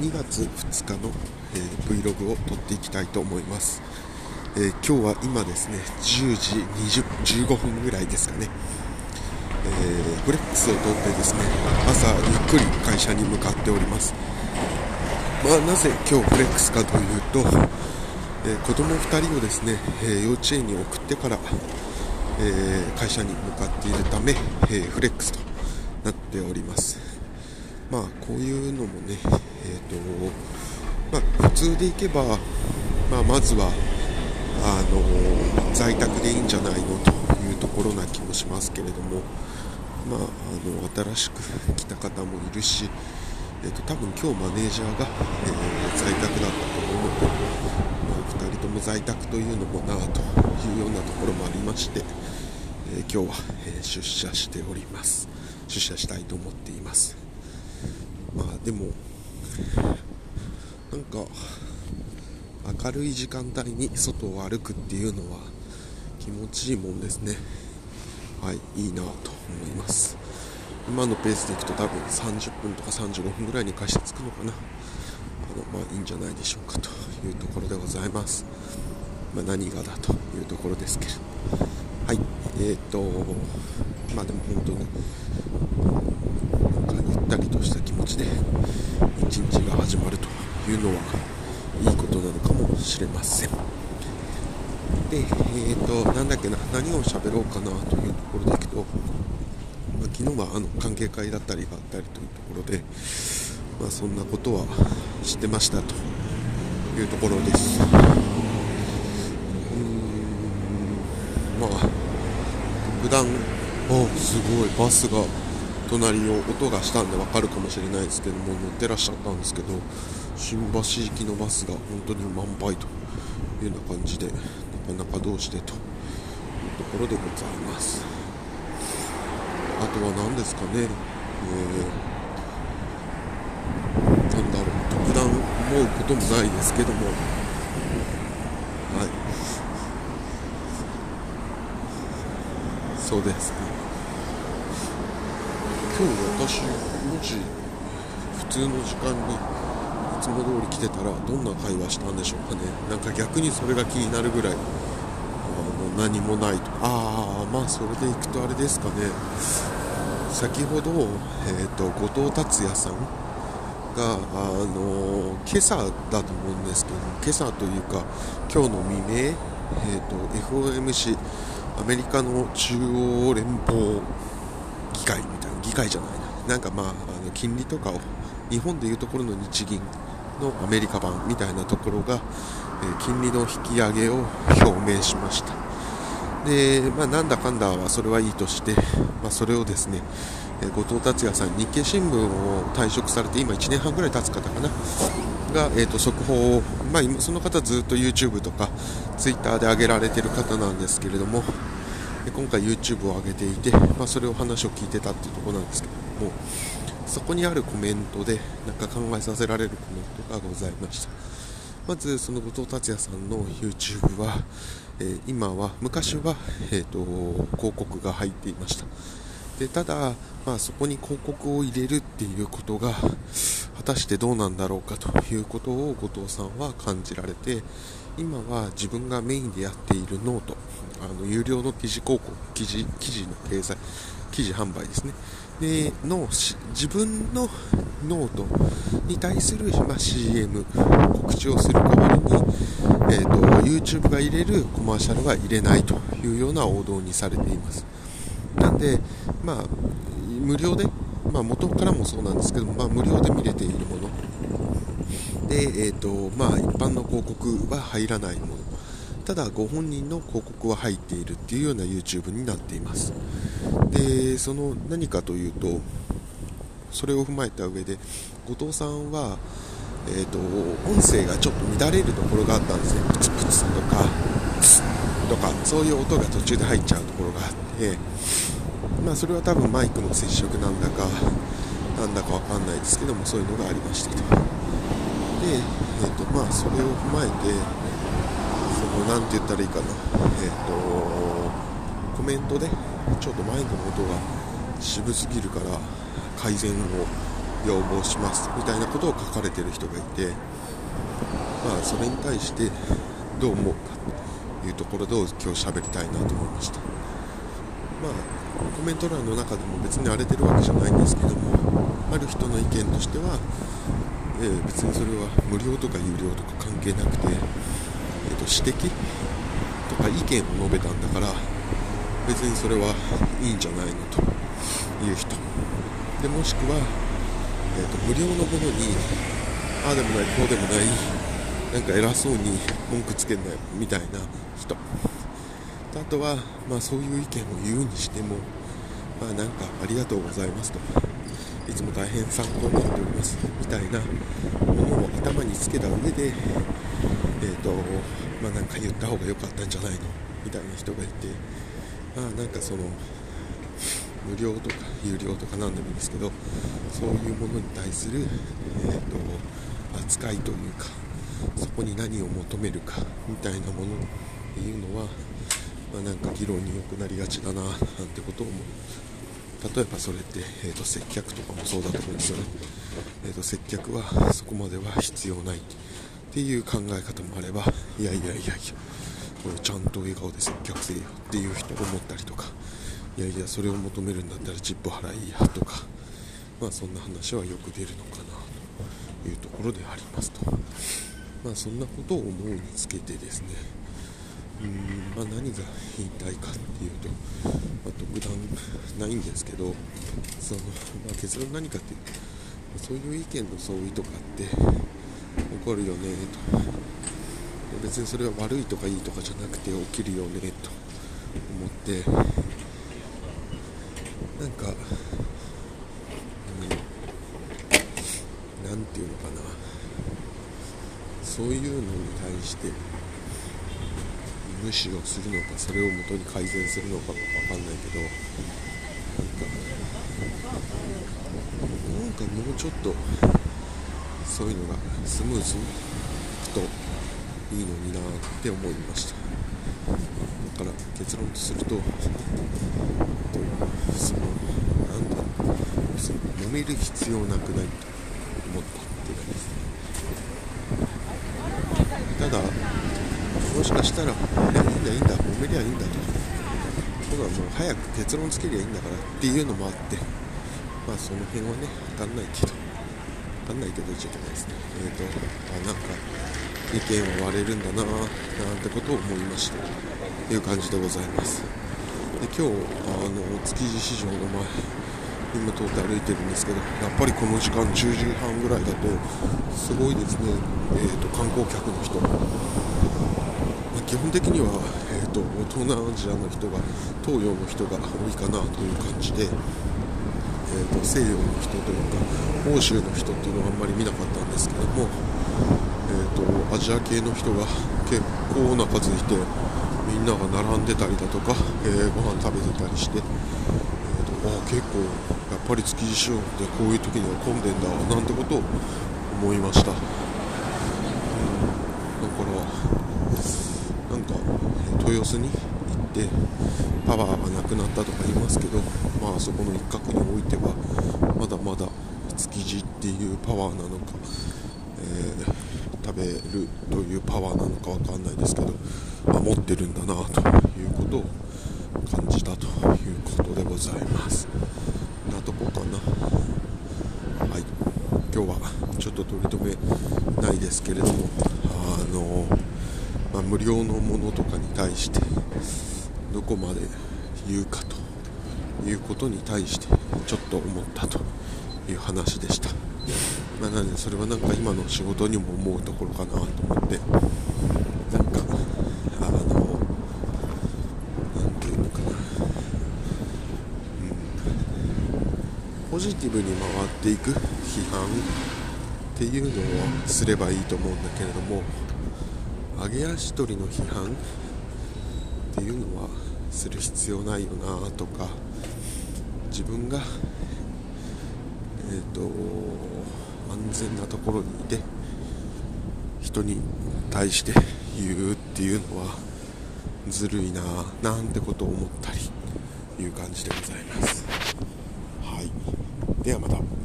2月2日の、えー、Vlog を撮っていきたいと思います、えー、今日は今ですね10時20 15分ぐらいですかね、えー、フレックスを撮ってですね朝ゆっくり会社に向かっております。まあ、なぜ今日フレックスかというと、えー、子供2人をですね、え幼稚園に送ってから、え会社に向かっているため、えフレックスとなっております。まあこういうのもね、えーとまあ、普通でいけば、まあ、まずはあの在宅でいいんじゃないのというところな気もしますけれども、まあ、あの新しく来た方もいるし、えーと、多分今日マネージャーが、えー、在宅だったと思うので、まあ、2人とも在宅というのもなあというようなところもありまして、えー、今日は、え出社しております出社したいと思っています。まあでもなんか明るい時間帯に外を歩くっていうのは気持ちいいもんですね。はいいいなと思います。今のペースでいくと多分30分とか35分ぐらいに会社着くのかな。あのまあいいんじゃないでしょうかというところでございます、まあ、何がだというところですけれど。はいえーとまあでも本当にったりとした気持ちで一日が始まるというのはいいことなのかもしれません。でえーとなんだっけな何を喋ろうかなというところでいくと、まあ、昨日はあの関係会だったりがあったりというところで、まあ、そんなことは知ってましたというところです。うんまあ普段おすごいバスが隣を音がしたんで分かるかもしれないですけども乗ってらっしゃったんですけど新橋行きのバスが本当に満杯というような感じでなかなかどうしてというところでございます。あとは何ですかね、えー、なんだろう。特段思うこともないですけども。はい。そうです。ね今日私もし普通の時間にいつも通り来てたらどんな会話したんでしょうかね。なんか逆にそれが気になるぐらい。あの何もないと。ああまあそれでいくとあれですかね。先ほど、えーと、後藤達也さんが、あの今朝だと思うんですけど今朝というか今日の未明、えーと FOMC アメリカの中央連邦議会議会じゃないな。なんかまああの金利とかを日本でいうところの日銀のアメリカ版みたいなところが、え、金利の引き上げを表明しました。で、まあ、なんだかんだはそれはいいとして、まあ、それをですね、え、後藤達也さん日経新聞を退職されて今1年半ぐらい経つ方かな。が、えーと、速報を、まあ、その方ずっと YouTube とか Twitter で上げられてる方なんですけれどもで今回 YouTube を上げていて、まあ、それを話を聞いてたっていうところなんですけどもそこにあるコメントでなんか考えさせられるコメントがございました。まずその後藤達也さんの YouTube は、えー、今は昔は、えーと、広告が入っていました。でただ、まあ、そこに広告を入れるっていうことが果たしてどうなんだろうかということを後藤さんは感じられて今は自分がメインでやっているノートあの有料の記事広告記事記事の掲載記事販売ですね。での自分のノートに対する、ま、CM 告知をする代わりに、えーと、YouTube が入れるコマーシャルは入れないというような王道にされています。なんで、まあ、無料で、まあ、元からもそうなんですけど、まあ、無料で見れているもの。で、えーとまあ、一般の広告は入らないもの。ただご本人の広告は入っているっていうような YouTube になっています。でその何かというとそれを踏まえた上で後藤さんは、えーと、音声がちょっと乱れるところがあったんですね。プツプツとかプツとかそういう音が途中で入っちゃうところがあってまあそれは多分マイクの接触なんだかなんだかわかんないですけどもそういうのがありましたと。で、えーとまあ、それを踏まえてその何て言ったらいいかな、えーと、コメントでちょっとマイクの音が渋すぎるから改善を要望しますみたいなことを書かれてる人がいてまあそれに対してどう思うかというところで今日喋りたいなと思いました。まあコメント欄の中でも別に荒れてるわけじゃないんですけどもある人の意見としては、えー、別にそれは無料とか有料とか関係なくて、えー、と指摘とか意見を述べたんだから別にそれはいいんじゃないのという人。でもしくは、えーと、無料のものにああでもないこうでもないなんか偉そうに文句つけんなよみたいな人。あとは、まあ、そういう意見を言うにしても、まあ、なんかありがとうございますとかいつも大変参考になっております。みたいなものを頭につけた上で、えーとまあ、なんか言った方が良かったんじゃないのみたいな人がいて、まあ、なんかその無料とか有料とか何でもいいですけどそういうものに対する、えーと、扱いというかそこに何を求めるかみたいなものっていうのは、まあ、なんか議論によくなりがちだななんてことを思う例えばそれって、えーと、接客とかもそうだと思うんですよね、えーと接客はそこまでは必要ないっていう考え方もあればいやいやいやいやこれちゃんと笑顔で接客せよっていう人を思ったりとかいやいやそれを求めるんだったらチップ払いやとかまあそんな話はよく出るのかなというところでありますと。まあそんなことを思うにつけてですね。うん。まあ何が言いたいかっていうと、まあ、特段ないんですけどその、まあ、結論何かっていうとそういう意見の相違とかって起こるよねと。別にそれは悪いとかいいとかじゃなくて起きるよねと思って。なんか、うん、なんていうのかな。そういうのに対して無視をするのかそれをもとに改善するのかも分かんないけどなんかなんかもうちょっとそういうのがスムーズにいくといいのになって思いました。だから結論とするとそのなんだろうその揉める必要なくないと思ったっていうかですね。ただもしかしたらだいいんだ揉めりゃいいんだと。僕はもう早く結論つけりゃいいんだからっていうのもあってまあその辺はね分かんないけど分かんないけど言っちゃいけないですね。えっ、ー、とあなんか意見は割れるんだななんてことを思いましたという感じでございます。で今日あの築地市場の前今通って歩いてるんですけどやっぱりこの時間10時半ぐらいだとすごいですね、えーと、観光客の人、基本的には、えーと、東南アジアの人が東洋の人が多いかなという感じで、えーと、西洋の人というか欧州の人っていうのはあんまり見なかったんですけども、えー、とアジア系の人が結構な数いてみんなが並んでたりだとか、えー、ご飯食べてたりして、えーと、あ結構やっぱり築地市場ってこういう時には混んでんだなんてことを思いました、うん、だから豊洲に行ってパワーがなくなったとか言いますけどまあそこの一角においてはまだまだ築地っていうパワーなのか、えー食べるというパワーなのか分かんないですけど、まあ、持ってるんだなということを感じたということでございます。なとこかな。はい。今日はちょっと取り留めないですけれどもあの、まあ、無料のものとかに対してどこまで言うかということに対してちょっと思ったという話でした。まあ、なんでそれはなんか今の仕事にも思うところかなと思ってなんかあの何て言うのかな、うん、ポジティブに回っていく批判っていうのをすればいいと思うんだけれども揚げ足取りの批判っていうのはする必要ないよなとか自分がえっ、ー、と安全なところにいて人に対して言うっていうのはずるいななんてことを思ったりいう感じでございます。はい。ではまた。